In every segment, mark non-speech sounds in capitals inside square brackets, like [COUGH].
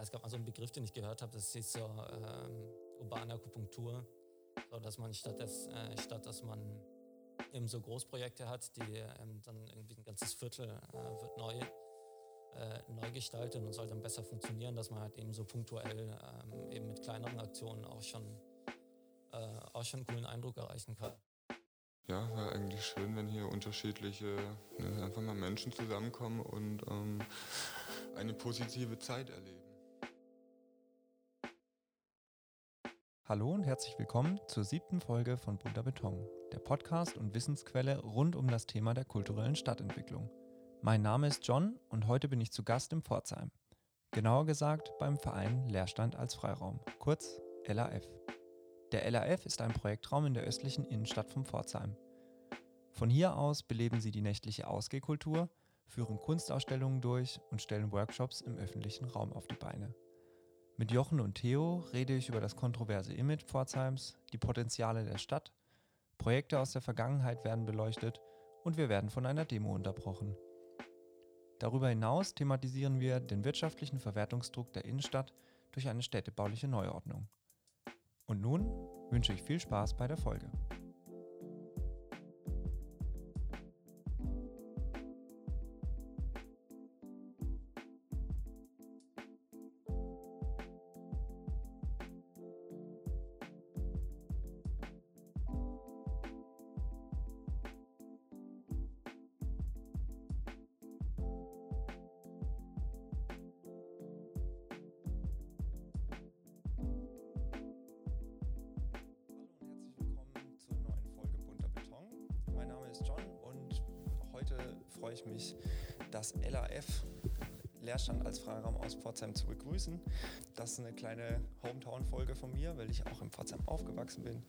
Es gab mal so einen Begriff, den ich gehört habe, das ist so ähm, urbane Akupunktur, so dass man statt, des, äh, statt dass man eben so Großprojekte hat, die ähm, dann irgendwie ein ganzes Viertel äh, wird neu, äh, neu gestaltet und soll dann besser funktionieren, dass man halt eben so punktuell ähm, eben mit kleineren Aktionen auch schon, äh, auch schon einen coolen Eindruck erreichen kann. Ja, wäre eigentlich schön, wenn hier unterschiedliche, ne, einfach mal Menschen zusammenkommen und ähm, eine positive Zeit erleben. Hallo und herzlich willkommen zur siebten Folge von Bunter Beton, der Podcast und Wissensquelle rund um das Thema der kulturellen Stadtentwicklung. Mein Name ist John und heute bin ich zu Gast im Pforzheim. Genauer gesagt beim Verein Leerstand als Freiraum, kurz LAF. Der LAF ist ein Projektraum in der östlichen Innenstadt von Pforzheim. Von hier aus beleben sie die nächtliche Ausgehkultur, führen Kunstausstellungen durch und stellen Workshops im öffentlichen Raum auf die Beine. Mit Jochen und Theo rede ich über das kontroverse Image Pforzheims, die Potenziale der Stadt, Projekte aus der Vergangenheit werden beleuchtet und wir werden von einer Demo unterbrochen. Darüber hinaus thematisieren wir den wirtschaftlichen Verwertungsdruck der Innenstadt durch eine städtebauliche Neuordnung. Und nun wünsche ich viel Spaß bei der Folge. Aufgewachsen bin.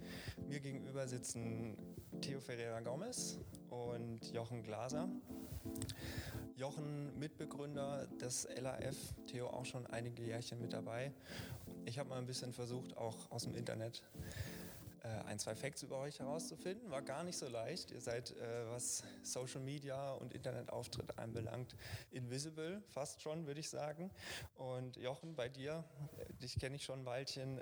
Mir gegenüber sitzen Theo Ferreira Gomez und Jochen Glaser. Jochen, Mitbegründer des LAF, Theo auch schon einige Jährchen mit dabei. Ich habe mal ein bisschen versucht, auch aus dem Internet äh, ein, zwei Facts über euch herauszufinden. War gar nicht so leicht. Ihr seid, äh, was Social Media und Internetauftritt anbelangt, invisible, fast schon, würde ich sagen. Und Jochen, bei dir, dich kenne ich schon ein Weilchen.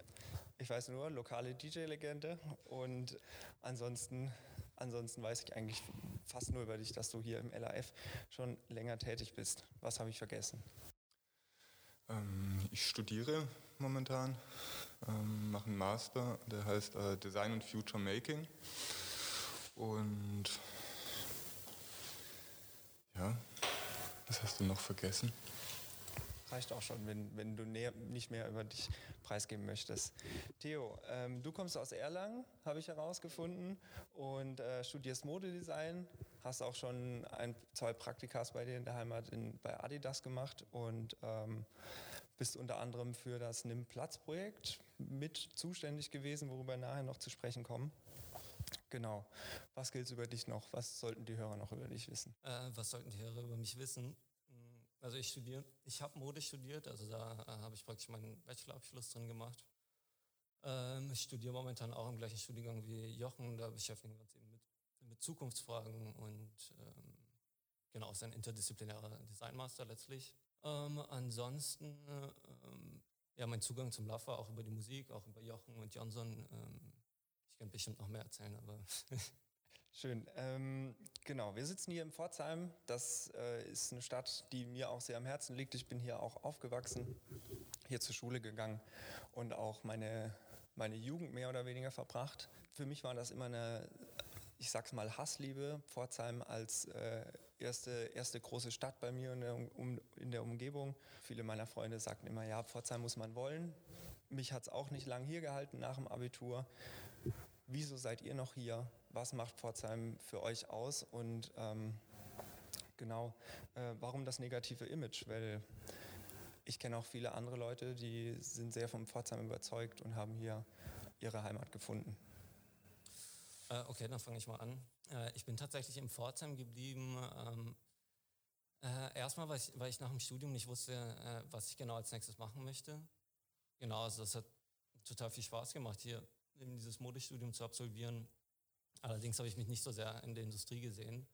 Ich weiß nur, lokale DJ-Legende. Und ansonsten, ansonsten weiß ich eigentlich fast nur über dich, dass du hier im LAF schon länger tätig bist. Was habe ich vergessen? Ähm, ich studiere momentan ähm, mache einen Master, der heißt äh, Design und Future Making. Und ja, was hast du noch vergessen? Reicht auch schon, wenn, wenn du näher, nicht mehr über dich preisgeben möchtest. Theo, ähm, du kommst aus Erlangen, habe ich herausgefunden, und äh, studierst Modedesign. Hast auch schon ein, zwei Praktikas bei dir in der Heimat in, bei Adidas gemacht und ähm, bist unter anderem für das Nimm Platz Projekt mit zuständig gewesen, worüber nachher noch zu sprechen kommen. Genau. Was gilt über dich noch? Was sollten die Hörer noch über dich wissen? Äh, was sollten die Hörer über mich wissen? Also ich studiere, ich habe Mode studiert, also da äh, habe ich praktisch meinen Bachelorabschluss drin gemacht. Ähm, ich studiere momentan auch im gleichen Studiengang wie Jochen, da beschäftigen wir uns eben mit, mit Zukunftsfragen und ähm, genau, ist ein interdisziplinärer Designmaster letztlich. Ähm, ansonsten, ähm, ja, mein Zugang zum war auch über die Musik, auch über Jochen und Johnson. Ähm, ich könnte bestimmt noch mehr erzählen, aber. [LAUGHS] Schön. Ähm, genau, wir sitzen hier in Pforzheim. Das äh, ist eine Stadt, die mir auch sehr am Herzen liegt. Ich bin hier auch aufgewachsen, hier zur Schule gegangen und auch meine, meine Jugend mehr oder weniger verbracht. Für mich war das immer eine, ich sag's mal, Hassliebe. Pforzheim als äh, erste, erste große Stadt bei mir in der, um, in der Umgebung. Viele meiner Freunde sagten immer, ja, Pforzheim muss man wollen. Mich hat es auch nicht lang hier gehalten nach dem Abitur. Wieso seid ihr noch hier? Was macht Pforzheim für euch aus? Und ähm, genau, äh, warum das negative Image? Weil ich kenne auch viele andere Leute, die sind sehr vom Pforzheim überzeugt und haben hier ihre Heimat gefunden. Äh, okay, dann fange ich mal an. Äh, ich bin tatsächlich in Pforzheim geblieben. Ähm, äh, erstmal, weil ich, weil ich, nach dem Studium nicht wusste, äh, was ich genau als nächstes machen möchte. Genau, also das hat total viel Spaß gemacht, hier eben dieses Modestudium zu absolvieren. Allerdings habe ich mich nicht so sehr in der Industrie gesehen.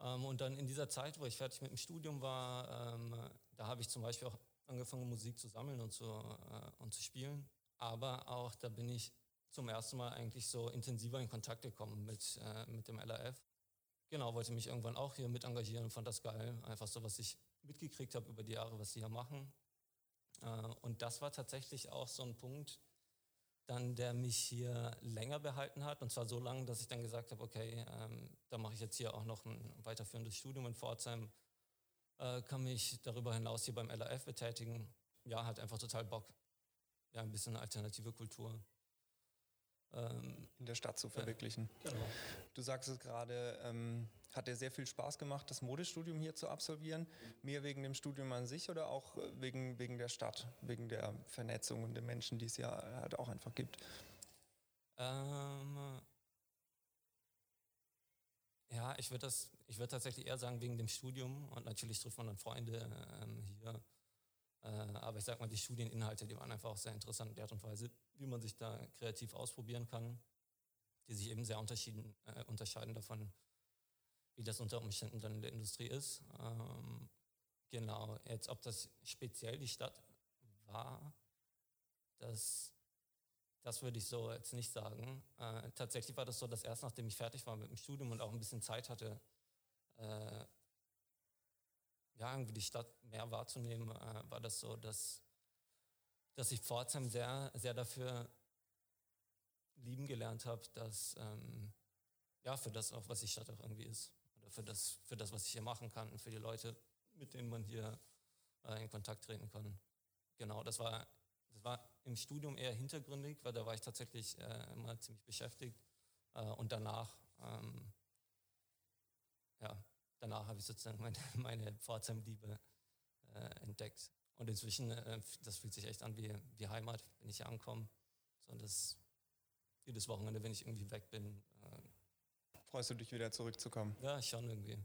Ähm, und dann in dieser Zeit, wo ich fertig mit dem Studium war, ähm, da habe ich zum Beispiel auch angefangen, Musik zu sammeln und zu, äh, und zu spielen. Aber auch da bin ich zum ersten Mal eigentlich so intensiver in Kontakt gekommen mit, äh, mit dem LAF. Genau, wollte mich irgendwann auch hier mit engagieren fand das geil. Einfach so, was ich mitgekriegt habe über die Jahre, was sie hier machen. Äh, und das war tatsächlich auch so ein Punkt, dann, der mich hier länger behalten hat. Und zwar so lange, dass ich dann gesagt habe, okay, ähm, da mache ich jetzt hier auch noch ein weiterführendes Studium in Pforzheim, äh, kann mich darüber hinaus hier beim LAF betätigen. Ja, hat einfach total Bock. Ja, ein bisschen alternative Kultur ähm, in der Stadt zu verwirklichen. Ja, genau. Du sagst es gerade, ähm, hat dir sehr viel Spaß gemacht, das Modestudium hier zu absolvieren? Mehr wegen dem Studium an sich oder auch wegen, wegen der Stadt, wegen der Vernetzung und den Menschen, die es ja halt auch einfach gibt? Ähm, ja, ich würde das, tatsächlich eher sagen wegen dem Studium und natürlich trifft man dann Freunde ähm, hier. Äh, aber ich sag mal, die Studieninhalte, die waren einfach auch sehr interessant, die Art und Weise, wie man sich da kreativ ausprobieren kann, die sich eben sehr unterschieden, äh, unterscheiden davon, wie das unter Umständen dann in der Industrie ist. Ähm, genau, jetzt ob das speziell die Stadt war, das, das würde ich so jetzt nicht sagen. Äh, tatsächlich war das so, dass erst nachdem ich fertig war mit dem Studium und auch ein bisschen Zeit hatte, äh, ja, irgendwie die Stadt mehr wahrzunehmen, äh, war das so, dass, dass ich Pforzheim sehr, sehr dafür lieben gelernt habe, dass, ähm, ja, für das auch, was die Stadt auch irgendwie ist. Oder für das, für das, was ich hier machen kann und für die Leute, mit denen man hier äh, in Kontakt treten kann. Genau, das war, das war im Studium eher hintergründig, weil da war ich tatsächlich äh, immer ziemlich beschäftigt. Äh, und danach, ähm, ja, danach habe ich sozusagen meine, [LAUGHS] meine Pforzheim-Liebe äh, entdeckt. Und inzwischen, äh, das fühlt sich echt an wie, wie Heimat, wenn ich hier ankomme. So, das, jedes Wochenende, wenn ich irgendwie weg bin. Äh, Freust du dich wieder zurückzukommen? Ja, schon irgendwie.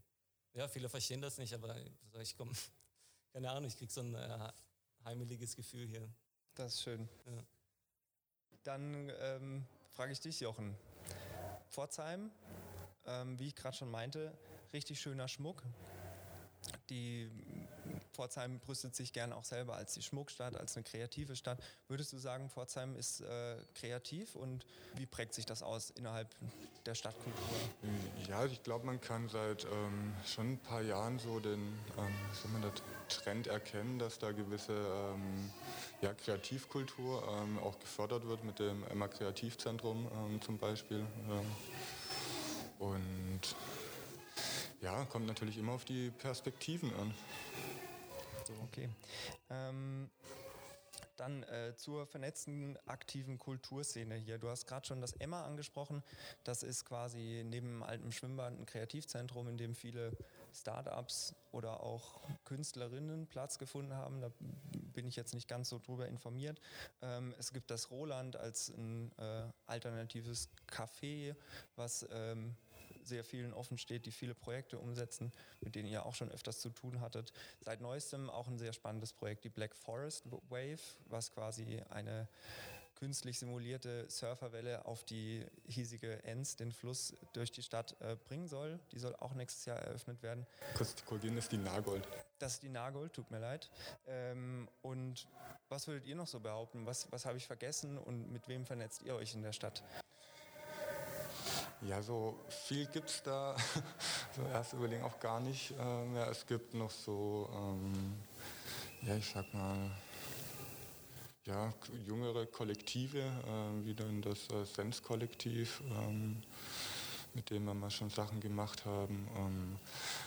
Ja, viele verstehen das nicht, aber ich komme, [LAUGHS] keine Ahnung, ich kriege so ein äh, heimeliges Gefühl hier. Das ist schön. Ja. Dann ähm, frage ich dich, Jochen. Pforzheim, ähm, wie ich gerade schon meinte, richtig schöner Schmuck. Die Pforzheim brüstet sich gerne auch selber als die Schmuckstadt, als eine kreative Stadt. Würdest du sagen, Pforzheim ist äh, kreativ und wie prägt sich das aus innerhalb der Stadtkultur? Ja, ich glaube, man kann seit ähm, schon ein paar Jahren so den ähm, das, Trend erkennen, dass da gewisse ähm, ja, Kreativkultur ähm, auch gefördert wird mit dem Emma Kreativzentrum ähm, zum Beispiel. Und ja, kommt natürlich immer auf die Perspektiven an. Okay. Ähm, dann äh, zur vernetzten aktiven Kulturszene hier. Du hast gerade schon das Emma angesprochen. Das ist quasi neben dem alten Schwimmbad ein Kreativzentrum, in dem viele Startups oder auch Künstlerinnen Platz gefunden haben. Da bin ich jetzt nicht ganz so drüber informiert. Ähm, es gibt das Roland als ein äh, alternatives Café, was ähm, sehr vielen offen steht, die viele Projekte umsetzen, mit denen ihr auch schon öfters zu tun hattet. Seit neuestem auch ein sehr spannendes Projekt, die Black Forest Wave, was quasi eine künstlich simulierte Surferwelle auf die hiesige Enz, den Fluss durch die Stadt äh, bringen soll. Die soll auch nächstes Jahr eröffnet werden. Kurz korrigieren, das ist die Nagold. Das ist die Nagold, tut mir leid. Ähm, und was würdet ihr noch so behaupten? Was, was habe ich vergessen und mit wem vernetzt ihr euch in der Stadt? Ja, so viel gibt es da [LAUGHS] so erst überlegen auch gar nicht äh, mehr. Es gibt noch so, ähm, ja, ich sag mal, ja, jüngere Kollektive, äh, wie dann das äh, Sens-Kollektiv, ähm, mit dem wir mal schon Sachen gemacht haben. Ähm,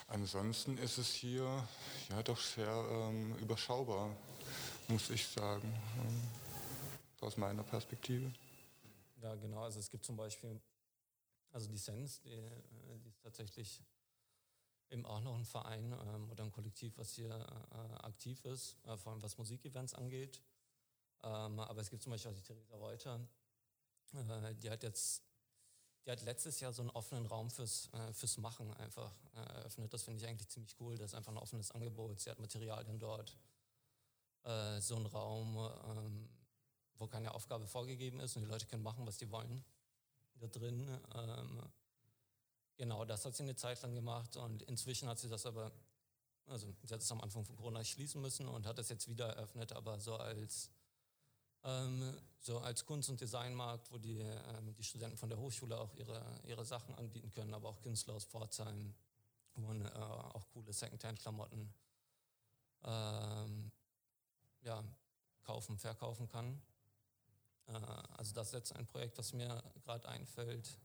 ansonsten ist es hier ja doch sehr ähm, überschaubar, muss ich sagen, ähm, aus meiner Perspektive. Ja, genau. Also es gibt zum Beispiel also die Sens, die, äh, die ist tatsächlich eben auch noch ein Verein ähm, oder ein Kollektiv, was hier äh, aktiv ist, äh, vor allem was Musikevents angeht. Ähm, aber es gibt zum Beispiel auch die Theresa Reuter, äh, die hat jetzt, die hat letztes Jahr so einen offenen Raum fürs, äh, fürs Machen einfach äh, eröffnet. Das finde ich eigentlich ziemlich cool. Das ist einfach ein offenes Angebot. Sie hat Materialien dort. so ein Raum, ähm, wo keine Aufgabe vorgegeben ist und die Leute können machen, was die wollen da drin. Ähm, genau, das hat sie eine Zeit lang gemacht und inzwischen hat sie das aber also sie hat es am Anfang von Corona schließen müssen und hat es jetzt wieder eröffnet, aber so als ähm, so als Kunst- und Designmarkt, wo die, ähm, die Studenten von der Hochschule auch ihre, ihre Sachen anbieten können, aber auch Künstler aus Pforzheim, wo man äh, auch coole Secondhand-Klamotten ähm, ja, kaufen, verkaufen kann. Äh, also das ist jetzt ein Projekt, das mir gerade einfällt.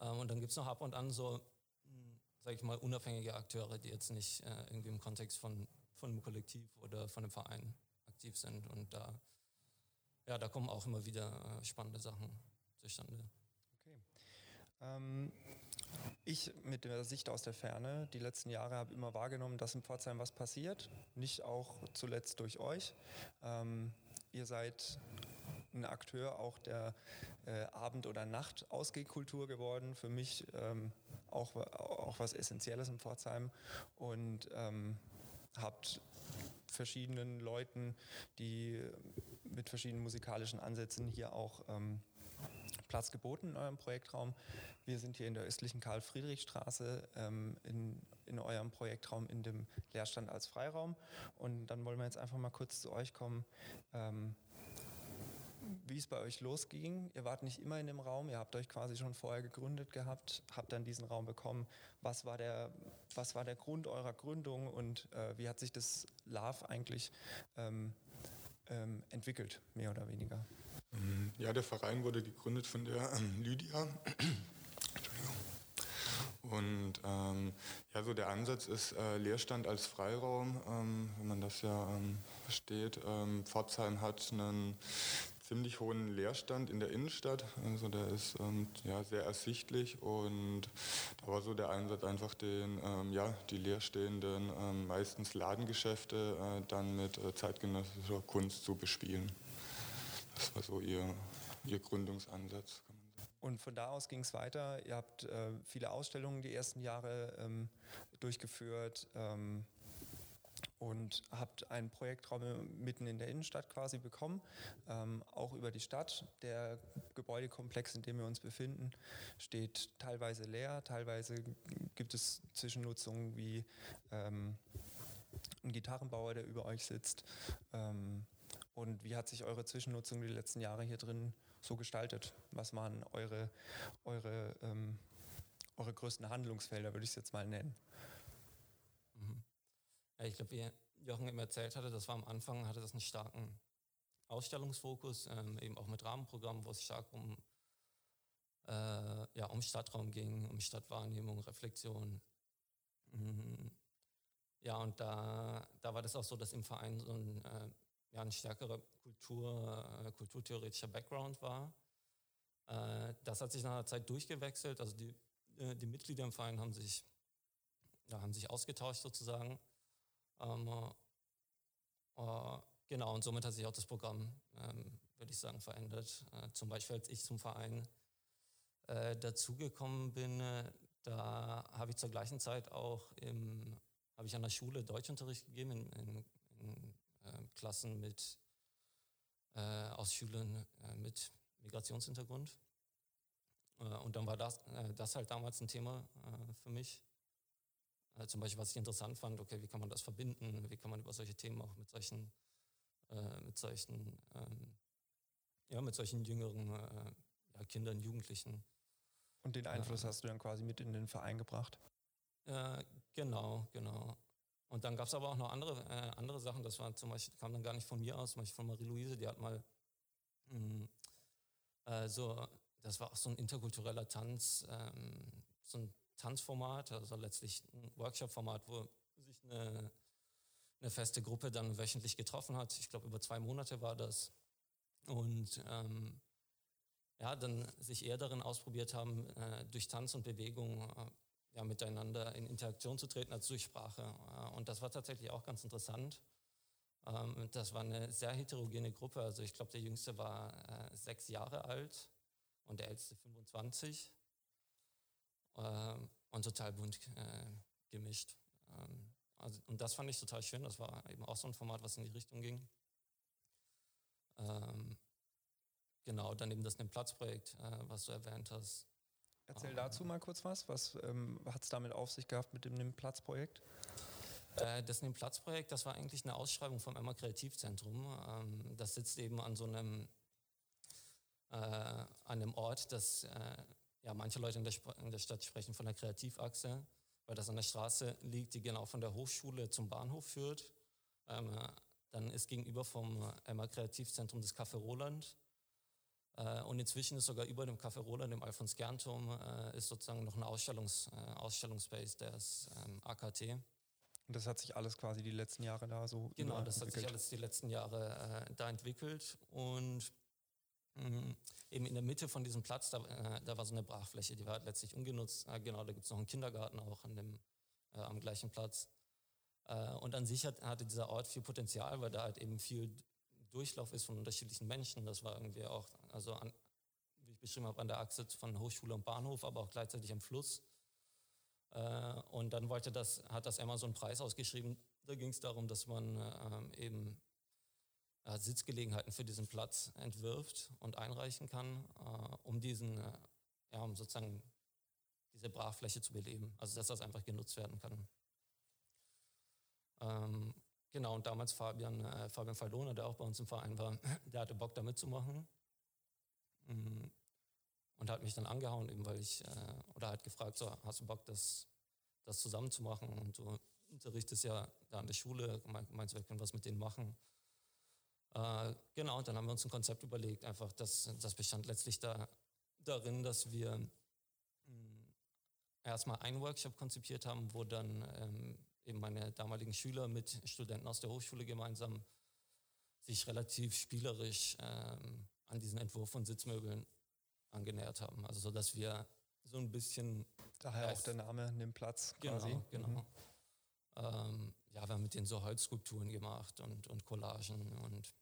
Ähm, und dann gibt es noch ab und an so, hm, sage ich mal, unabhängige Akteure, die jetzt nicht äh, irgendwie im Kontext von, von einem Kollektiv oder von einem Verein aktiv sind. Und da, ja, da kommen auch immer wieder äh, spannende Sachen zustande. Okay. Ähm, ich mit der Sicht aus der Ferne, die letzten Jahre habe immer wahrgenommen, dass in Pforzheim was passiert. Nicht auch zuletzt durch euch. Ähm, ihr seid ein Akteur auch der äh, Abend- oder Nacht-Ausgehkultur geworden. Für mich ähm, auch, auch was Essentielles in Pforzheim. Und ähm, habt verschiedenen Leuten, die mit verschiedenen musikalischen Ansätzen hier auch ähm, Platz geboten in eurem Projektraum. Wir sind hier in der östlichen Karl-Friedrich-Straße ähm, in, in eurem Projektraum in dem Leerstand als Freiraum. Und dann wollen wir jetzt einfach mal kurz zu euch kommen. Ähm, wie es bei euch losging. Ihr wart nicht immer in dem Raum, ihr habt euch quasi schon vorher gegründet gehabt, habt dann diesen Raum bekommen. Was war der, was war der Grund eurer Gründung und äh, wie hat sich das Love eigentlich ähm, ähm, entwickelt, mehr oder weniger? Ähm, ja, der Verein wurde gegründet von der ähm, Lydia. [CLEARS THROAT] Und ähm, ja, so der Ansatz ist äh, Leerstand als Freiraum, ähm, wenn man das ja ähm, versteht. Ähm, Pforzheim hat einen ziemlich hohen Leerstand in der Innenstadt. Also der ist ähm, ja, sehr ersichtlich und da war so der Einsatz einfach den, ähm, ja, die leerstehenden, ähm, meistens Ladengeschäfte äh, dann mit äh, zeitgenössischer Kunst zu bespielen. Das war so ihr, ihr Gründungsansatz. Und von da aus ging es weiter. Ihr habt äh, viele Ausstellungen die ersten Jahre ähm, durchgeführt. Und habt einen Projektraum mitten in der Innenstadt quasi bekommen, ähm, auch über die Stadt. Der Gebäudekomplex, in dem wir uns befinden, steht teilweise leer, teilweise gibt es Zwischennutzungen wie ähm, ein Gitarrenbauer, der über euch sitzt. Ähm, und wie hat sich eure Zwischennutzung die letzten Jahre hier drin so gestaltet? Was waren eure, eure, ähm, eure größten Handlungsfelder, würde ich es jetzt mal nennen? Mhm. Ja, ich glaube, wie Jochen eben erzählt hatte, das war am Anfang, hatte das einen starken Ausstellungsfokus, ähm, eben auch mit Rahmenprogrammen, wo es stark um, äh, ja, um Stadtraum ging, um Stadtwahrnehmung, Reflexion. Mhm. Ja, und da, da war das auch so, dass im Verein so ein, äh, ja, ein stärkerer Kultur, äh, kulturtheoretischer Background war. Äh, das hat sich nach einer Zeit durchgewechselt. Also die, äh, die Mitglieder im Verein haben sich, ja, haben sich ausgetauscht sozusagen. Ähm, äh, genau, und somit hat sich auch das Programm, ähm, würde ich sagen, verändert. Äh, zum Beispiel, als ich zum Verein äh, dazugekommen bin, äh, da habe ich zur gleichen Zeit auch im, ich an der Schule Deutschunterricht gegeben in, in, in Klassen mit äh, aus Schülern äh, mit Migrationshintergrund. und dann war das, das halt damals ein Thema für mich äh, zum Beispiel, was ich interessant fand, okay, wie kann man das verbinden, wie kann man über solche Themen auch mit solchen, äh, mit solchen, ähm, ja, mit solchen jüngeren äh, ja, Kindern, Jugendlichen. Und den Einfluss hast du dann quasi mit in den Verein gebracht? genau, genau. Und dann gab es aber auch noch andere, äh, andere Sachen, das war zum Beispiel, kam dann gar nicht von mir aus, zum Beispiel von Marie-Louise, die hat mal mh, hm, äh, so, das war auch so ein interkultureller Tanz, ähm, so ein Tanzformat, also letztlich ein Workshop-Format, wo sich eine, eine, feste Gruppe dann wöchentlich getroffen hat. Ich glaube, über zwei Monate war das. Und ähm, ja, dann sich eher darin ausprobiert haben, äh, durch Tanz und Bewegung äh, ja, miteinander in Interaktion zu treten als durch Sprache. Äh, und das war tatsächlich auch ganz interessant. Ähm, das war eine sehr heterogene Gruppe. Also ich glaube, der Jüngste war äh, sechs Jahre alt und der Älteste 25 ähm, und total bunt äh, gemischt. Ähm, also, und das fand ich total schön. Das war eben auch so ein Format, was in die Richtung ging. Ähm, genau, dann eben das Platzprojekt, äh, was du erwähnt hast. Erzähl dazu mal kurz was. Was ähm, hat es damit auf sich gehabt mit dem Platzprojekt? Äh, das Platzprojekt, das war eigentlich eine Ausschreibung vom Emma Kreativzentrum. Ähm, das sitzt eben an so einem, äh, an einem Ort, das, äh, ja, manche Leute in der, in der Stadt sprechen von der Kreativachse, weil das an der Straße liegt, die genau von der Hochschule zum Bahnhof führt. Ähm, dann ist gegenüber vom Emma Kreativzentrum das Café Roland. Äh, und inzwischen ist sogar über dem Café Roland, dem Alfons Gernturm, äh, ist sozusagen noch ein Ausstellungs, äh, Ausstellungsspace, der ist ähm, AKT. Und das hat sich alles quasi die letzten Jahre da so Genau, das hat sich alles die letzten Jahre äh, da entwickelt. Und eben in der Mitte von diesem Platz, da, äh, da war so eine Brachfläche, die war halt letztlich ungenutzt. Äh, genau, da gibt es noch einen Kindergarten auch an dem, äh, am gleichen Platz. Äh, und an sich hat, hatte dieser Ort viel Potenzial, weil da halt eben viel Durchlauf ist von unterschiedlichen Menschen. Das war irgendwie auch, also an, wie ich beschrieben habe, an der Achse von Hochschule und Bahnhof, aber auch gleichzeitig am Fluss. Äh, und dann wollte das, hat das einen Preis ausgeschrieben. Da ging es darum, dass man ähm, eben Sitzgelegenheiten für diesen Platz entwirft und einreichen kann, äh, um diesen, äh, ja, um sozusagen diese Brachfläche zu beleben. Also dass das einfach genutzt werden kann. Ähm, genau, und damals Fabian, äh, Fabian Faldona, der auch bei uns im Verein war, [CLEARS THROAT] der hatte Bock da mitzumachen. Mhm und hat mich dann angehauen, eben weil ich, äh, oder hat gefragt, so, hast du Bock, das, das zusammen zu machen? Und du unterrichtest ja da an der Schule, meinst du, wir können was mit denen machen? Äh, genau, und dann haben wir uns ein Konzept überlegt, einfach, das, das bestand letztlich da, darin, dass wir mh, hm, erstmal einen Workshop konzipiert haben, wo dann ähm, eben meine damaligen Schüler mit Studenten aus der Hochschule gemeinsam sich relativ spielerisch ähm, an diesen Entwurf von Sitzmöbeln angenähert haben. Also so, dass wir so ein bisschen... Daher auch der Name nimmt Platz genau, quasi. Genau, mhm. Ähm, ja, wir haben mit denen so Holzskulpturen gemacht und, und Collagen und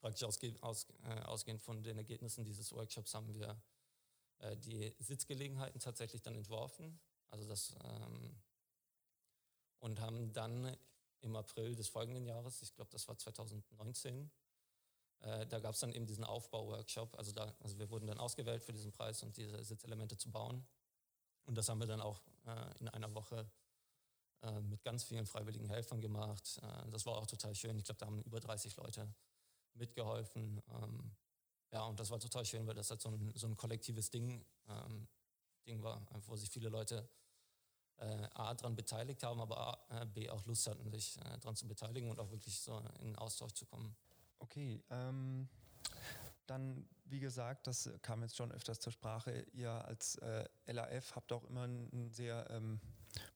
praktisch ausge, aus, äh, ausgehend von den Ergebnissen dieses Workshops haben wir äh, die Sitzgelegenheiten tatsächlich dann entworfen. Also das ähm, und haben dann im April des folgenden Jahres, ich glaube, das war 2019, äh, da gab es dann eben diesen Aufbau-Workshop. Also, da, also wir wurden dann ausgewählt für diesen Preis und diese Sitzelemente zu bauen. Und das haben wir dann auch äh, in einer Woche äh, mit ganz vielen freiwilligen Helfern gemacht. Äh, das war auch total schön. Ich glaube, da haben über 30 Leute mitgeholfen. Ähm, ja, und das war total schön, weil das halt so ein, so ein kollektives Ding, ähm, Ding war, wo sich viele Leute äh, A, daran beteiligt haben, aber A, äh, B, auch Lust hatten, sich äh, daran zu beteiligen und auch wirklich so in Austausch zu kommen. Okay, ähm, dann, wie gesagt, das kam jetzt schon öfters zur Sprache, ihr als äh, LAF habt auch immer einen sehr ähm,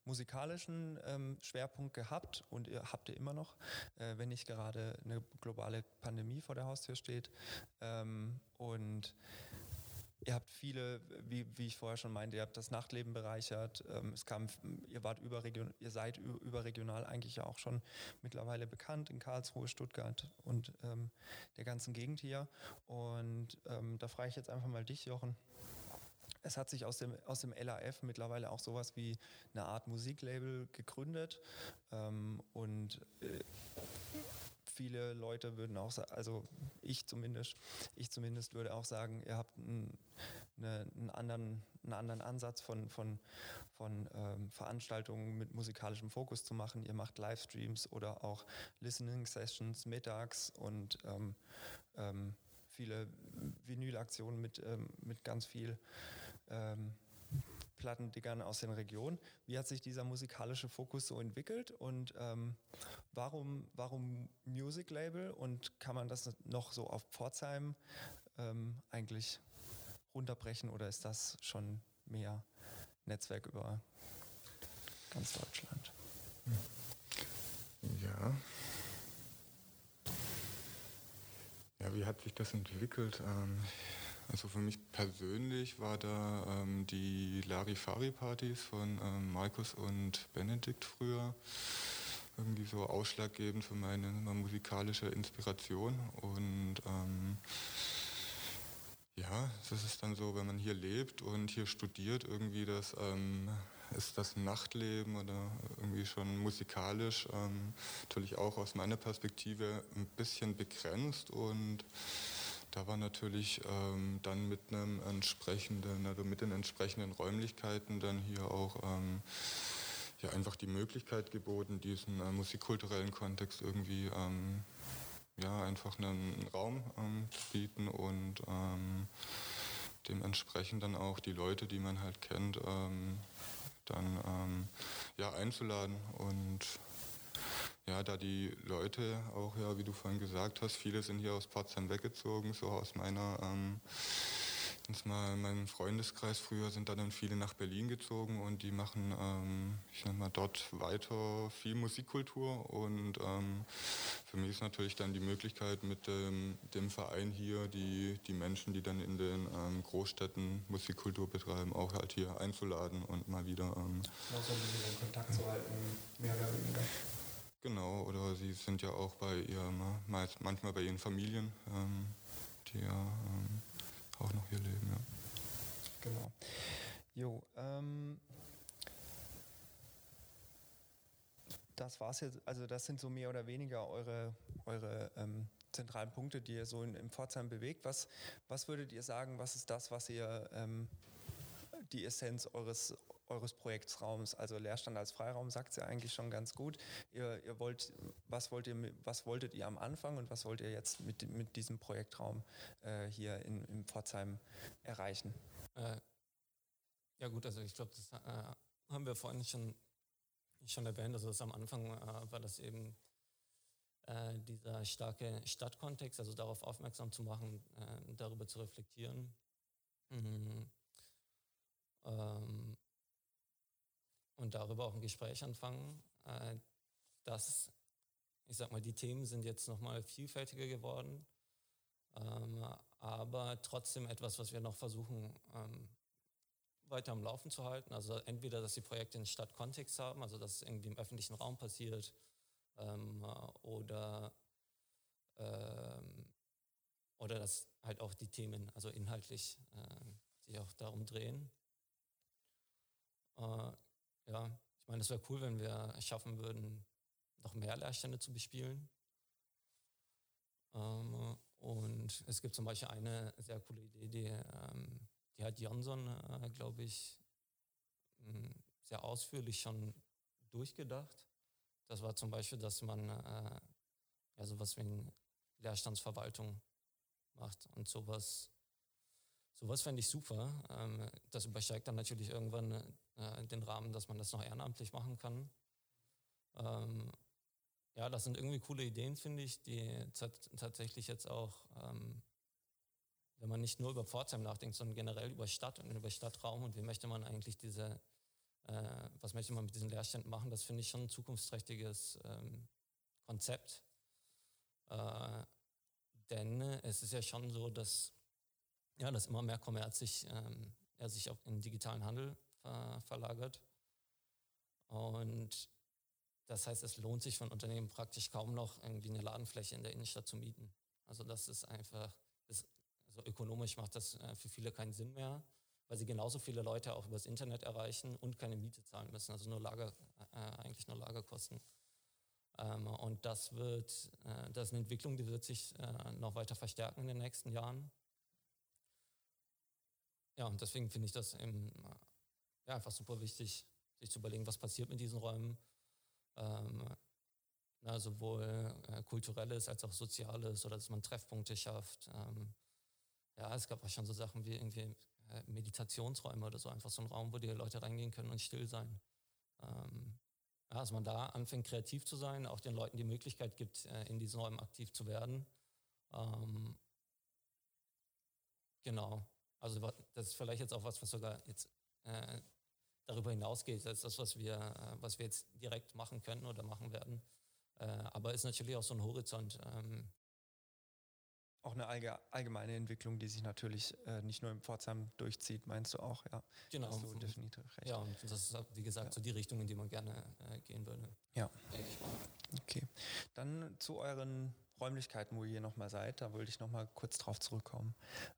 musikalischen ähm, Schwerpunkt gehabt und ihr habt ihr immer noch, äh, wenn nicht gerade eine globale Pandemie vor der Haustür steht. Ähm, und Ihr habt viele, wie, wie ich vorher schon meinte, ihr habt das Nachtleben bereichert. Ähm, es kam, ihr wart überregion, ihr seid überregional eigentlich ja auch schon mittlerweile bekannt in Karlsruhe, Stuttgart und ähm, der ganzen Gegend hier. Und ähm, da frage ich jetzt einfach mal dich, Jochen. Es hat sich aus dem, aus dem LAF mittlerweile auch sowas wie eine Art Musiklabel gegründet. Ähm, und äh, viele Leute würden auch sagen, also ich zumindest, ich zumindest würde auch sagen, ihr habt einen, eine, einen, anderen, einen anderen Ansatz von, von, von ähm, Veranstaltungen mit musikalischem Fokus zu machen. Ihr macht Livestreams oder auch Listening Sessions mittags und ähm, ähm, viele Vinylaktionen mit, ähm, mit ganz viel ähm, Plattendiggern aus den Regionen. Wie hat sich dieser musikalische Fokus so entwickelt und ähm, warum, warum Music Label und kann man das noch so auf Pforzheim ähm, eigentlich runterbrechen oder ist das schon mehr Netzwerk über ganz Deutschland? Ja. Ja, wie hat sich das entwickelt? Ähm, also für mich persönlich war da ähm, die Larifari-Partys von ähm, Markus und Benedikt früher irgendwie so ausschlaggebend für meine, meine musikalische Inspiration. Und ähm, ja, das ist dann so, wenn man hier lebt und hier studiert, irgendwie das ähm, ist das Nachtleben oder irgendwie schon musikalisch ähm, natürlich auch aus meiner Perspektive ein bisschen begrenzt und da war natürlich ähm, dann mit einem entsprechenden, also mit den entsprechenden Räumlichkeiten dann hier auch ähm, ja einfach die Möglichkeit geboten, diesen äh, musikkulturellen Kontext irgendwie ähm, ja, einfach einen Raum ähm, zu bieten und ähm, dementsprechend dann auch die Leute, die man halt kennt, ähm, dann ja, einzuladen und ja, da die Leute auch, ja, wie du vorhin gesagt hast, viele sind hier aus Potsdam weggezogen, so aus meiner ähm, mal in meinem Freundeskreis früher sind dann viele nach Berlin gezogen und die machen, ähm, ich sag mal, dort weiter viel Musikkultur und ähm, für mich ist natürlich dann die Möglichkeit mit dem, dem Verein hier, die, die Menschen, die dann in den ähm, Großstädten Musikkultur betreiben, auch halt hier einzuladen und mal wieder... Ähm, so ein bisschen in Kontakt zu halten, mehr oder weniger. Genau, oder sie sind ja auch bei ihrem, manchmal bei ihren Familien, ähm, die ja ähm, auch noch hier leben. Ja. Genau. Jo, ähm, das war's jetzt, also das sind so mehr oder weniger eure, eure ähm, zentralen Punkte, die ihr so in, im Pforzheim bewegt. Was, was würdet ihr sagen, was ist das, was ihr ähm, die Essenz eures, eures Projektsraums, also Leerstand als Freiraum, sagt sie ja eigentlich schon ganz gut. Ihr, ihr wollt, was, wollt ihr, was wolltet ihr am Anfang und was wollt ihr jetzt mit, mit diesem Projektraum äh, hier in, in Pforzheim erreichen? Äh, ja gut, also ich glaube, das äh, haben wir vorhin schon, schon erwähnt. Also das am Anfang äh, war das eben äh, dieser starke Stadtkontext, also darauf aufmerksam zu machen, äh, darüber zu reflektieren. Mhm. Ähm, und darüber auch ein Gespräch anfangen. Äh, das, ich sag mal, die Themen sind jetzt nochmal vielfältiger geworden, ähm, aber trotzdem etwas, was wir noch versuchen ähm, weiter am Laufen zu halten. Also entweder, dass die Projekte einen Stadtkontext haben, also dass es irgendwie im öffentlichen Raum passiert, ähm, oder, ähm, oder dass halt auch die Themen, also inhaltlich, äh, sich auch darum drehen. Äh, ja, ich meine, es wäre cool, wenn wir es schaffen würden, noch mehr Leerstände zu bespielen. Ähm, und es gibt zum Beispiel eine sehr coole Idee, die, ähm, die hat Johnson, äh, glaube ich, sehr ausführlich schon durchgedacht. Das war zum Beispiel, dass man äh, ja sowas wie eine Leerstandsverwaltung macht und sowas. Sowas fände ich super. Ähm, das übersteigt dann natürlich irgendwann äh, den Rahmen, dass man das noch ehrenamtlich machen kann. Ähm, ja, das sind irgendwie coole Ideen, finde ich, die tatsächlich jetzt auch, ähm, wenn man nicht nur über Pforzheim nachdenkt, sondern generell über Stadt und über Stadtraum und wie möchte man eigentlich diese, äh, was möchte man mit diesen Leerständen machen, das finde ich schon ein zukunftsträchtiges ähm, Konzept. Äh, denn es ist ja schon so, dass, ja, dass immer mehr Kommerz sich, ähm, ja, sich auch in digitalen Handel äh, verlagert. Und das heißt, es lohnt sich ein Unternehmen praktisch kaum noch irgendwie eine Ladenfläche in der Innenstadt zu mieten. Also das ist einfach, ist, also ökonomisch macht das äh, für viele keinen Sinn mehr, weil sie genauso viele Leute auch übers Internet erreichen und keine Miete zahlen müssen, also nur Lager, äh, eigentlich nur Lagerkosten. Ähm, und das wird, äh, das ist eine Entwicklung, die wird sich äh, noch weiter verstärken in den nächsten Jahren. Ja, und deswegen finde ich das eben ja, einfach super wichtig, sich zu überlegen, was passiert mit diesen Räumen. Ähm, na, sowohl äh, kulturelles als auch soziales oder dass man Treffpunkte schafft. Ähm, ja, es gab auch schon so Sachen wie irgendwie äh, Meditationsräume oder so, einfach so ein Raum, wo die Leute reingehen können und still sein. Ähm, ja, dass man da anfängt, kreativ zu sein, auch den Leuten die Möglichkeit gibt, äh, in diesen Räumen aktiv zu werden. Ähm, genau. Also das ist vielleicht jetzt auch was, was sogar jetzt äh, darüber hinausgeht als das, was wir, äh, was wir jetzt direkt machen können oder machen werden. Äh, aber ist natürlich auch so ein Horizont. Ähm, auch eine allgemeine Entwicklung, die sich natürlich äh, nicht nur im Pforzheim durchzieht, meinst du auch, ja? Genau. Hast du definitiv recht. Ja, und das ist, wie gesagt, ja. so die Richtung, in die man gerne äh, gehen würde. Ja. Okay. Dann zu euren Räumlichkeiten, wo ihr nochmal seid, da wollte ich nochmal kurz drauf zurückkommen.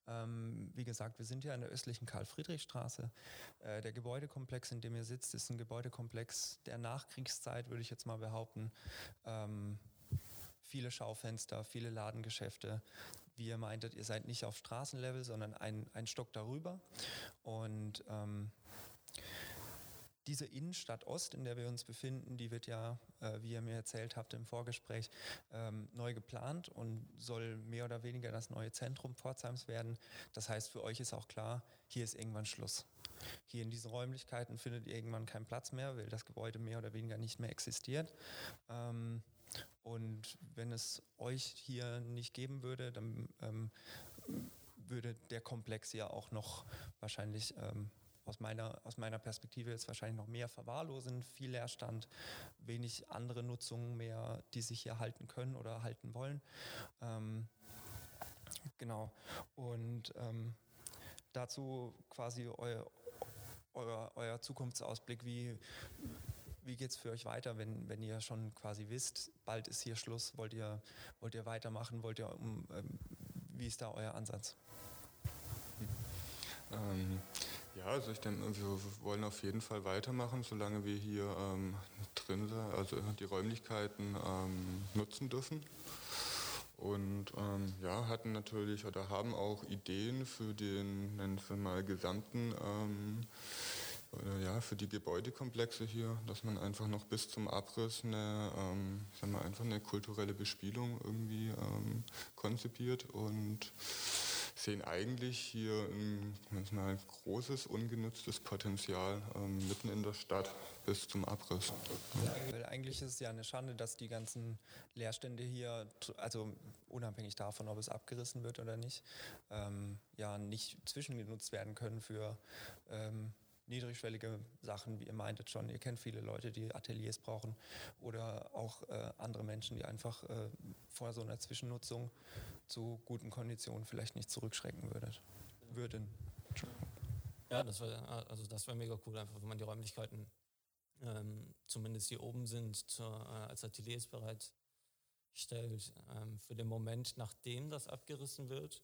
Ähm, wie gesagt, wir sind ja in der östlichen Karl-Friedrich-Straße. Äh, der Gebäudekomplex, in dem ihr sitzt, ist ein Gebäudekomplex der Nachkriegszeit, würde ich jetzt mal behaupten. Ähm, viele Schaufenster, viele Ladengeschäfte. Wie ihr meintet, ihr seid nicht auf Straßenlevel, sondern ein, ein Stock darüber. Und ähm, diese Innenstadt Ost, in der wir uns befinden, die wird ja, äh, wie ihr mir erzählt habt im Vorgespräch, ähm, neu geplant und soll mehr oder weniger das neue Zentrum Pforzheims werden. Das heißt, für euch ist auch klar, hier ist irgendwann Schluss. Hier in diesen Räumlichkeiten findet irgendwann keinen Platz mehr, weil das Gebäude mehr oder weniger nicht mehr existiert. Ähm, und wenn es euch hier nicht geben würde, dann ähm, würde der Komplex ja auch noch wahrscheinlich ähm, aus meiner, aus meiner Perspektive jetzt wahrscheinlich noch mehr verwahrlosen, viel Leerstand, wenig andere Nutzungen mehr, die sich hier halten können oder halten wollen. Ähm, genau. Und ähm, dazu quasi eu, euer, euer Zukunftsausblick, wie, wie es für euch weiter, wenn, wenn ihr schon quasi wisst, bald ist hier Schluss, wollt ihr, wollt ihr weitermachen, wollt ihr, um, ähm, wie ist da euer Ansatz? Ähm, ja, also ich denke, wir wollen auf jeden Fall weitermachen, solange wir hier ähm, drin sind, also die Räumlichkeiten ähm, nutzen dürfen. Und ähm, ja, hatten natürlich oder haben auch Ideen für den, nennen wir mal, gesamten, ähm, oder ja, für die Gebäudekomplexe hier, dass man einfach noch bis zum Abriss eine, ähm, ich sag mal, einfach eine kulturelle Bespielung irgendwie ähm, konzipiert und sehen eigentlich hier ein manchmal großes, ungenutztes Potenzial ähm, mitten in der Stadt bis zum Abriss. Weil eigentlich ist es ja eine Schande, dass die ganzen Leerstände hier, also unabhängig davon, ob es abgerissen wird oder nicht, ähm, ja nicht zwischengenutzt werden können für ähm, niedrigschwellige Sachen, wie ihr meintet schon. Ihr kennt viele Leute, die Ateliers brauchen oder auch äh, andere Menschen, die einfach äh, vor so einer Zwischennutzung zu guten Konditionen vielleicht nicht zurückschrecken würdet, würden. Ja, das wäre also das mega cool, einfach wenn man die Räumlichkeiten ähm, zumindest hier oben sind, zur, äh, als Ateliers bereitstellt. Ähm, für den Moment, nachdem das abgerissen wird,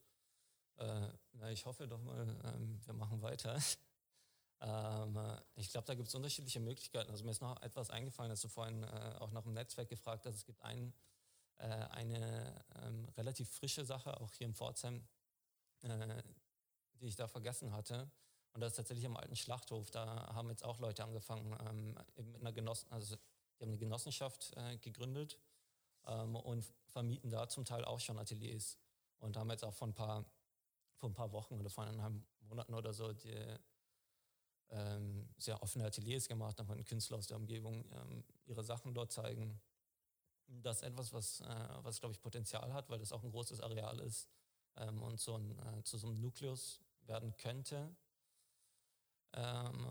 äh, na, ich hoffe doch mal, ähm, wir machen weiter. Ähm, ich glaube, da gibt es unterschiedliche Möglichkeiten. Also mir ist noch etwas eingefallen, dass du vorhin äh, auch nach dem Netzwerk gefragt hast. Es gibt ein, äh, eine ähm, relativ frische Sache, auch hier in Pforzheim, äh, die ich da vergessen hatte. Und das ist tatsächlich am alten Schlachthof. Da haben jetzt auch Leute angefangen, ähm, mit einer Genossen also die haben eine Genossenschaft äh, gegründet ähm, und vermieten da zum Teil auch schon Ateliers. Und haben jetzt auch vor ein paar, vor ein paar Wochen oder vor eineinhalb Monaten oder so die, ähm, sehr offene Ateliers gemacht, da konnten Künstler aus der Umgebung ähm, ihre Sachen dort zeigen. Das ist etwas, was, äh, was glaube ich, Potenzial hat, weil das auch ein großes Areal ist ähm, und so ein, äh, zu so einem Nukleus werden könnte. Ähm,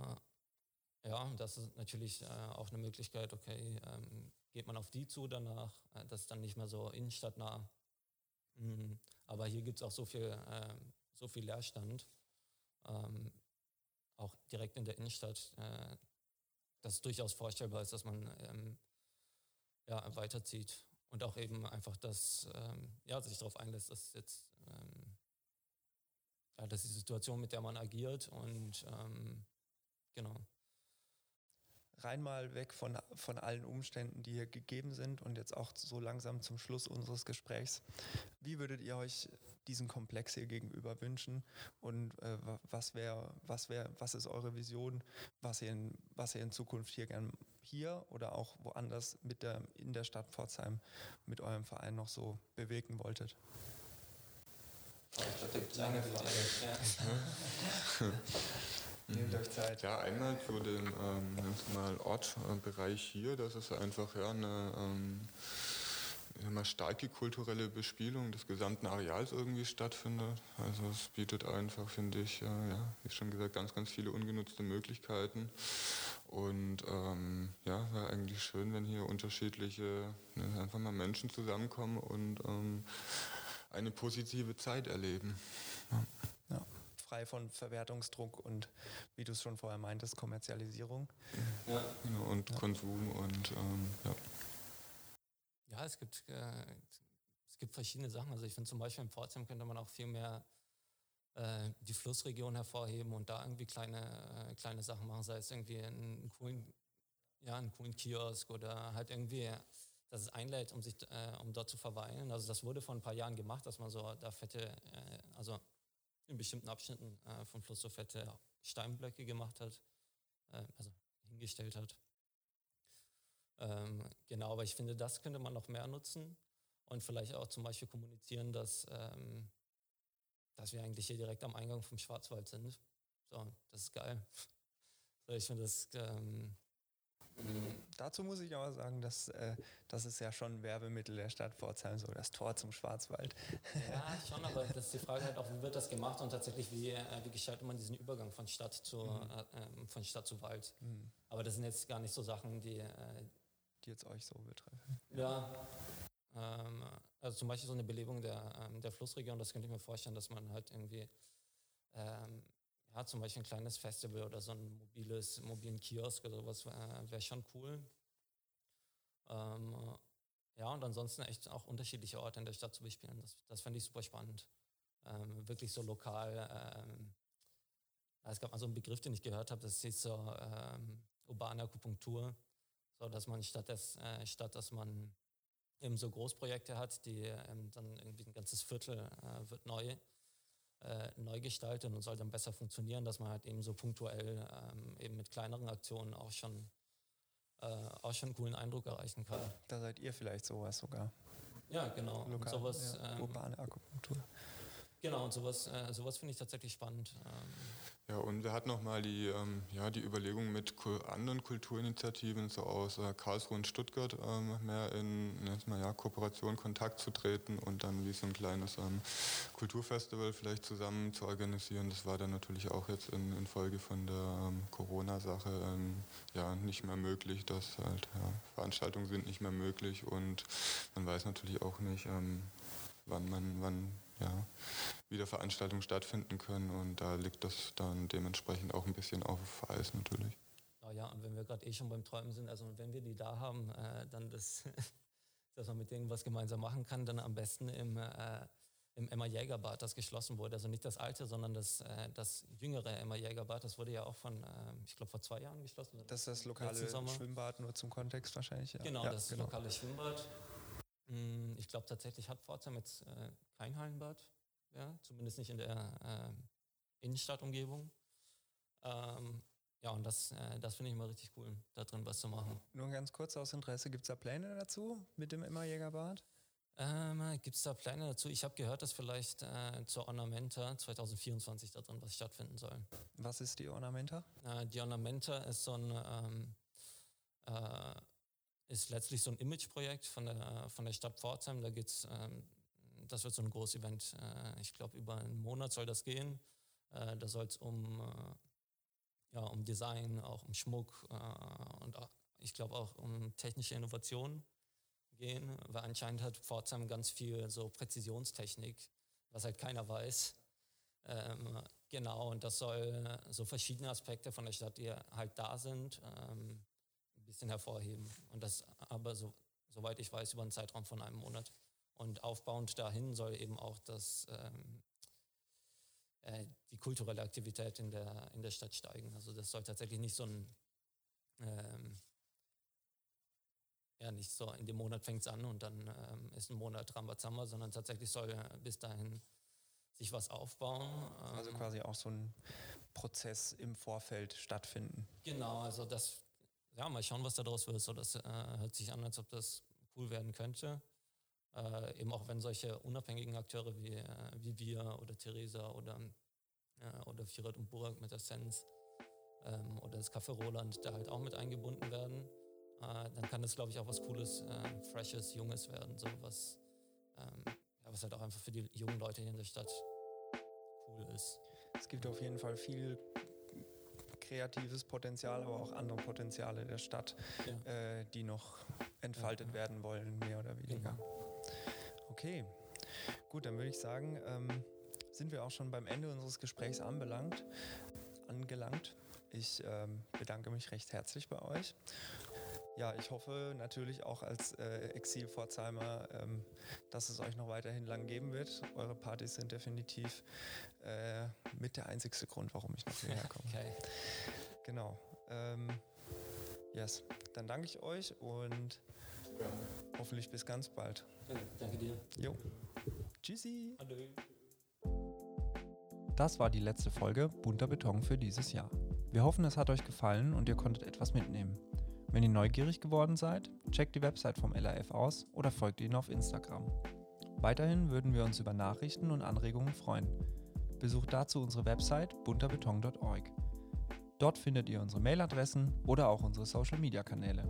ja, das ist natürlich äh, auch eine Möglichkeit, okay, ähm, geht man auf die zu danach, äh, das ist dann nicht mehr so innenstadtnah. Mhm. Aber hier gibt es auch so viel, äh, so viel Leerstand. Ähm, auch direkt in der Innenstadt, äh, dass es durchaus vorstellbar ist, dass man ähm, ja, weiterzieht und auch eben einfach das, ähm, ja, sich darauf einlässt, dass jetzt ähm, ja, dass die Situation, mit der man agiert und ähm, genau rein mal weg von, von allen Umständen, die hier gegeben sind und jetzt auch so langsam zum Schluss unseres Gesprächs. Wie würdet ihr euch diesen Komplex hier gegenüber wünschen und äh, was wäre, was wäre, was ist eure Vision, was ihr in, was ihr in Zukunft hier gern hier oder auch woanders mit der, in der Stadt Pforzheim mit eurem Verein noch so bewegen wolltet? Ich glaube, lange Frage. [LAUGHS] [LAUGHS] [LAUGHS] Nehmt euch Zeit. Ja, einmal zu dem ähm, mal Ortbereich hier, das ist einfach ja, eine ähm, immer starke kulturelle Bespielung des gesamten Areals irgendwie stattfindet. Also es bietet einfach, finde ich, äh, ja, wie schon gesagt, ganz, ganz viele ungenutzte Möglichkeiten. Und ähm, ja, wäre eigentlich schön, wenn hier unterschiedliche, ne, einfach mal Menschen zusammenkommen und ähm, eine positive Zeit erleben. Ja. ja frei von Verwertungsdruck und, wie du es schon vorher meintest, Kommerzialisierung. Ja, genau, und ja. Konsum und ähm, ja. Ja, es gibt, äh, es gibt verschiedene Sachen. Also ich finde zum Beispiel in Pforzheim könnte man auch viel mehr äh, die Flussregion hervorheben und da irgendwie kleine, äh, kleine Sachen machen, sei es irgendwie einen coolen, ja, einen coolen Kiosk oder halt irgendwie dass es einlädt, um sich, äh, um dort zu verweilen. Also das wurde vor ein paar Jahren gemacht, dass man so da fette, äh, also in bestimmten Abschnitten äh, vom Fluss Steinblöcke gemacht hat, äh, also hingestellt hat. Ähm, genau, aber ich finde, das könnte man noch mehr nutzen und vielleicht auch zum Beispiel kommunizieren, dass, ähm, dass wir eigentlich hier direkt am Eingang vom Schwarzwald sind. So, das ist geil. [LAUGHS] So, ich finde das. Ähm, Dazu muss ich aber sagen, dass äh, das ist ja schon ein Werbemittel der Stadt Pforzheim, so das Tor zum Schwarzwald. Ja, [LAUGHS] schon, aber das ist die Frage halt auch, wie wird das gemacht und tatsächlich, wie, äh, wie gestaltet man diesen Übergang von Stadt zu, mhm. äh, ähm, von Stadt zu Wald. Mhm. Aber das sind jetzt gar nicht so Sachen, die, äh, die jetzt euch so betreffen. Ja. Ähm, also zum Beispiel so eine Belebung der, ähm, der Flussregion, das könnte ich mir vorstellen, dass man halt irgendwie ähm, ja, zum Beispiel ein kleines Festival oder so ein mobiles, mobilen Kiosk oder sowas wäre wär schon cool. Ähm, ja, und ansonsten echt auch unterschiedliche Orte in der Stadt zu bespielen. Das, das fände ich super spannend. Ähm, wirklich so lokal. Ähm, es gab mal so einen Begriff, den ich gehört habe, das ist so ähm, urbane Akupunktur. So, dass man statt, des, äh, statt dass man eben so Großprojekte hat, die ähm, dann irgendwie ein ganzes Viertel äh, wird neu, äh, neu gestaltet und soll dann besser funktionieren, dass man halt eben so punktuell ähm, eben mit kleineren Aktionen auch schon, äh, auch schon einen coolen Eindruck erreichen kann. Da seid ihr vielleicht sowas sogar. Ja, genau. Lokal, sowas, ja, ähm, urbane Akupunktur. Genau, und sowas, äh, sowas finde ich tatsächlich spannend. Ähm, ja, und wir hatten nochmal die, ähm, ja, die Überlegung mit anderen Kulturinitiativen, so aus äh, Karlsruhe und Stuttgart, ähm, mehr in mal, ja, Kooperation, Kontakt zu treten und dann wie so ein kleines ähm, Kulturfestival vielleicht zusammen zu organisieren. Das war dann natürlich auch jetzt in, in Folge von der ähm, Corona-Sache ähm, ja, nicht mehr möglich. Dass halt, ja, Veranstaltungen sind nicht mehr möglich und man weiß natürlich auch nicht, wann man, wann ja, wieder Veranstaltungen stattfinden können und da liegt das dann dementsprechend auch ein bisschen auf Eis natürlich. Oh ja, und wenn wir gerade eh schon beim Träumen sind, also wenn wir die da haben, äh, dann das, [LAUGHS] dass man mit denen was gemeinsam machen kann, dann am besten im, äh, im Emma Jägerbad, das geschlossen wurde. Also nicht das alte, sondern das, äh, das jüngere Emma Jägerbad, das wurde ja auch von, äh, ich glaube, vor zwei Jahren geschlossen. Das ist das lokale Schwimmbad, nur zum Kontext wahrscheinlich. Ja. Genau, ja, das genau. lokale Schwimmbad. Hm, ich glaube tatsächlich hat Pforzheim jetzt äh, kein Hallenbad, ja, zumindest nicht in der äh, Innenstadtumgebung. Ähm, ja, und das, äh, das finde ich immer richtig cool, da drin was zu machen. Nur ganz kurz aus Interesse, gibt es da Pläne dazu mit dem Immerjägerbad? Ähm, gibt es da Pläne dazu? Ich habe gehört, dass vielleicht äh, zur Ornamenta 2024 da drin was stattfinden soll. Was ist die Ornamenta? Äh, die Ornamenta ist so ein ähm, äh, ist letztlich so ein Imageprojekt von der, von der Stadt Pforzheim. Da geht's, ähm, das wird so ein Großevent. Äh, ich glaube, über einen Monat soll das gehen. Äh, da soll es um, äh, ja, um Design, auch um Schmuck äh, und auch, ich glaube auch um technische Innovation gehen, weil anscheinend hat Pforzheim ganz viel so Präzisionstechnik, was halt keiner weiß. Ähm, genau, und das soll so verschiedene Aspekte von der Stadt, die halt da sind, ähm, bisschen hervorheben. Und das aber, so, soweit ich weiß, über einen Zeitraum von einem Monat. Und aufbauend dahin soll eben auch das, ähm, äh, die kulturelle Aktivität in der, in der Stadt steigen. Also das soll tatsächlich nicht so ein, ähm, ja, nicht so, in dem Monat fängt es an und dann ähm, ist ein Monat Rambazamba, sondern tatsächlich soll bis dahin sich was aufbauen. Also ähm, quasi auch so ein Prozess im Vorfeld stattfinden. Genau, also das ja, mal schauen, was daraus wird. So, das äh, hört sich an, als ob das cool werden könnte. Äh, eben auch wenn solche unabhängigen Akteure wie, äh, wie wir oder Theresa oder, äh, oder Firat und Burak mit der Sense ähm, oder das Café Roland da halt auch mit eingebunden werden, äh, dann kann das, glaube ich, auch was Cooles, äh, Freshes, Junges werden. So was, ähm, ja, was halt auch einfach für die jungen Leute hier in der Stadt cool ist. Es gibt auf jeden Fall viel kreatives Potenzial, aber auch andere Potenziale der Stadt, ja. äh, die noch entfaltet ja. werden wollen, mehr oder weniger. Genau. Okay, gut, dann würde ich sagen, ähm, sind wir auch schon beim Ende unseres Gesprächs anbelangt, angelangt. Ich ähm, bedanke mich recht herzlich bei euch ja, ich hoffe natürlich auch als äh, Exil-Pforzheimer, ähm, dass es euch noch weiterhin lang geben wird. Eure Partys sind definitiv äh, mit der einzigste Grund, warum ich noch hierher [LAUGHS] komme. Okay. Genau. Ähm, yes, dann danke ich euch und ja. hoffentlich bis ganz bald. Ja, danke dir. Jo. Tschüssi. Hallo. Das war die letzte Folge Bunter Beton für dieses Jahr. Wir hoffen, es hat euch gefallen und ihr konntet etwas mitnehmen. Wenn ihr neugierig geworden seid, checkt die Website vom LAF aus oder folgt ihnen auf Instagram. Weiterhin würden wir uns über Nachrichten und Anregungen freuen. Besucht dazu unsere Website bunterbeton.org. Dort findet ihr unsere Mailadressen oder auch unsere Social-Media-Kanäle.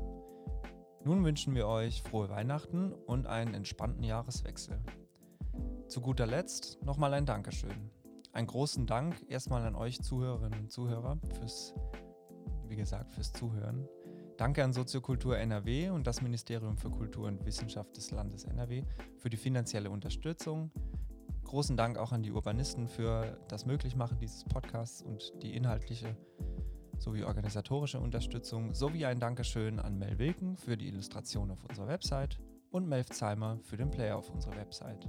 Nun wünschen wir euch frohe Weihnachten und einen entspannten Jahreswechsel. Zu guter Letzt nochmal ein Dankeschön. Einen großen Dank erstmal an euch Zuhörerinnen und Zuhörer fürs, wie gesagt, fürs Zuhören. Danke an Soziokultur NRW und das Ministerium für Kultur und Wissenschaft des Landes NRW für die finanzielle Unterstützung. Großen Dank auch an die Urbanisten für das Möglichmachen dieses Podcasts und die inhaltliche sowie organisatorische Unterstützung, sowie ein Dankeschön an Mel Wilken für die Illustration auf unserer Website und Melf Zeimer für den Player auf unserer Website.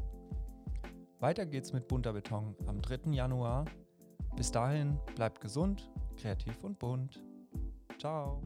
Weiter geht's mit bunter Beton am 3. Januar. Bis dahin bleibt gesund, kreativ und bunt. Ciao.